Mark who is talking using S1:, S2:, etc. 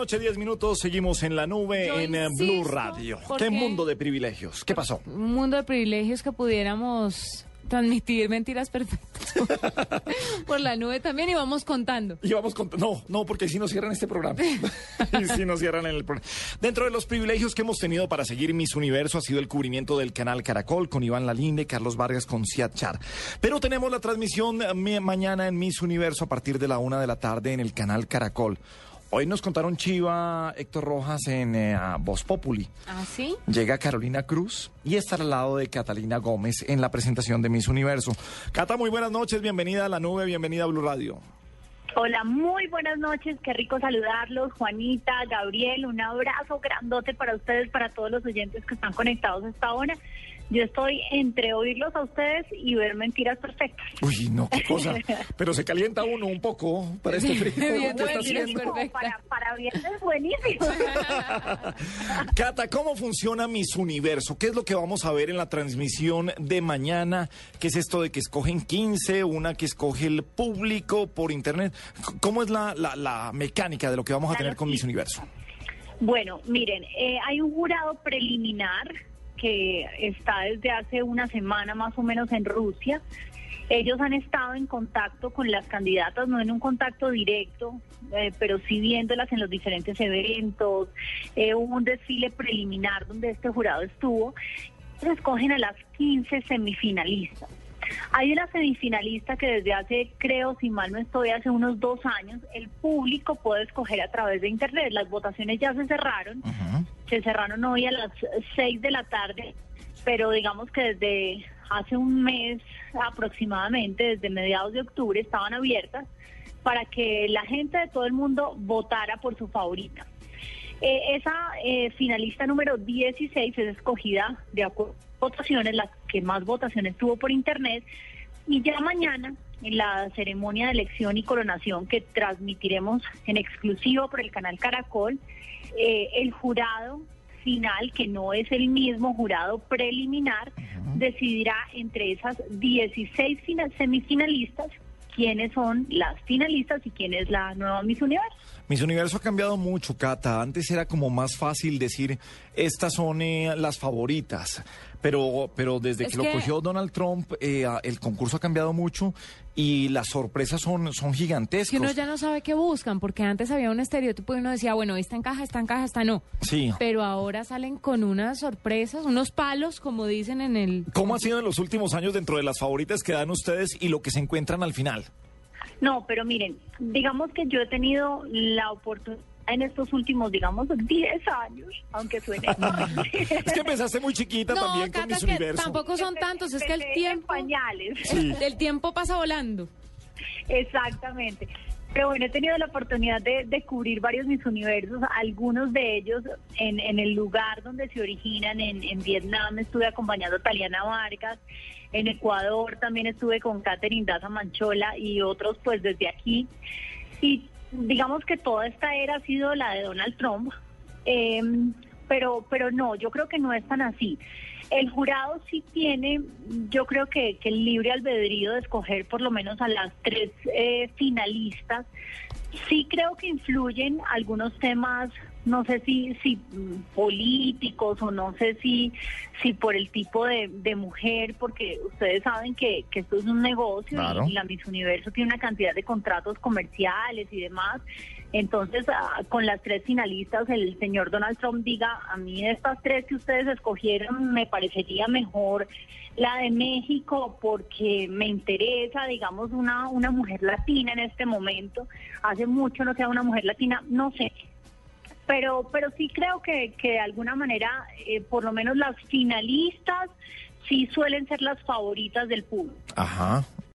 S1: Noche, 10 minutos, seguimos en la nube
S2: Yo
S1: en eh,
S2: insisto,
S1: Blue Radio. ¿Qué mundo de privilegios? ¿Qué pasó?
S2: Un mundo de privilegios que pudiéramos transmitir mentiras perfectas por la nube también y vamos contando.
S1: Y vamos con... No, no, porque si nos cierran este programa. y si nos cierran el programa. Dentro de los privilegios que hemos tenido para seguir Miss Universo ha sido el cubrimiento del canal Caracol con Iván Lalinde, Carlos Vargas con Ciat Char. Pero tenemos la transmisión eh, mañana en Miss Universo a partir de la una de la tarde en el canal Caracol. Hoy nos contaron Chiva, Héctor Rojas en eh, Voz Populi.
S2: ¿Ah, sí?
S1: Llega Carolina Cruz y estará al lado de Catalina Gómez en la presentación de Miss Universo. Cata, muy buenas noches, bienvenida a la nube, bienvenida a Blue Radio.
S3: Hola, muy buenas noches, qué rico saludarlos, Juanita, Gabriel, un abrazo grandote para ustedes, para todos los oyentes que están conectados a esta hora. Yo estoy entre oírlos a ustedes y ver mentiras perfectas.
S1: Uy, no, qué cosa. Pero se calienta uno un poco para este frío. Que está haciendo.
S3: Para, para viernes buenísimo.
S1: Cata, ¿cómo funciona Miss Universo? ¿Qué es lo que vamos a ver en la transmisión de mañana? ¿Qué es esto de que escogen 15, una que escoge el público por internet? ¿Cómo es la, la- la mecánica de lo que vamos a tener con Miss Universo?
S3: Bueno, miren, eh, hay un jurado preliminar que está desde hace una semana más o menos en Rusia. Ellos han estado en contacto con las candidatas, no en un contacto directo, eh, pero sí viéndolas en los diferentes eventos. Eh, hubo un desfile preliminar donde este jurado estuvo. Escogen a las 15 semifinalistas. Hay una semifinalista que desde hace, creo, si mal no estoy, hace unos dos años, el público puede escoger a través de Internet. Las votaciones ya se cerraron, se cerraron hoy a las 6 de la tarde, pero digamos que desde hace un mes aproximadamente, desde mediados de octubre, estaban abiertas para que la gente de todo el mundo votara por su favorita. Eh, esa eh, finalista número 16 es escogida de acuerdo a votaciones, las que más votaciones tuvo por internet. Y ya mañana, en la ceremonia de elección y coronación que transmitiremos en exclusivo por el canal Caracol, eh, el jurado final, que no es el mismo jurado preliminar, decidirá entre esas 16 final- semifinalistas quiénes son las finalistas y quién es la nueva Miss Universo.
S1: Miss Universo ha cambiado mucho, Cata. Antes era como más fácil decir, estas son eh, las favoritas. Pero, pero desde
S2: Es
S1: que, lo
S2: que-
S1: cogió Donald Trump, eh, el concurso ha cambiado mucho y las sorpresas son, son
S2: Que
S1: gigantescas.
S2: uno ya no sabe qué buscan, porque antes había un estereotipo y uno decía, bueno, esta encaja, esta encaja, esta no.
S1: Sí.
S2: Pero ahora salen con unas sorpresas, unos palos, como dicen en el...
S1: ¿Cómo ha sido en los últimos años dentro de las favoritas que dan ustedes y lo que se encuentran al final?
S3: No, pero miren, digamos que yo he tenido la oportunidad en estos últimos, digamos, 10 años, aunque suene.
S1: Es que empezaste muy chiquita
S2: No,
S1: también con
S2: Cata, que
S1: Universo.
S2: tampoco son tantos, es que el
S3: Empecé en
S2: tiempo...
S3: pañales.
S1: Sí.
S2: El tiempo pasa volando.
S3: Exactamente. Pero bueno, he tenido la oportunidad de, de cubrir varios mis universos, algunos de ellos en, en el lugar donde se originan, en, Vietnam estuve acompañando a Taliana Vargas, en Ecuador también estuve con Catherine Daza Manchola y otros pues desde aquí. Y digamos que toda esta era ha sido la de Donald Trump, eh, pero, pero no, yo creo que no es tan así. El jurado sí tiene, yo creo que, el libre albedrío de escoger por lo menos a las tres eh, finalistas. Sí creo que influyen algunos temas, no sé si, si mm, políticos o no sé si, si por el tipo de, de mujer, porque ustedes saben que, que esto es un negocio
S1: Claro.
S3: y la Miss Universo tiene una cantidad de contratos comerciales y demás. Entonces, ah, con las tres finalistas, el señor Donald Trump diga, a mí de estas tres que ustedes escogieron, me parecería mejor la de México porque me interesa, digamos, una, una mujer latina en este momento. Hace mucho no sea una mujer latina, no sé. Pero, pero sí creo que, que de alguna manera, eh, por lo menos las finalistas sí suelen ser las favoritas del público.
S1: Ajá,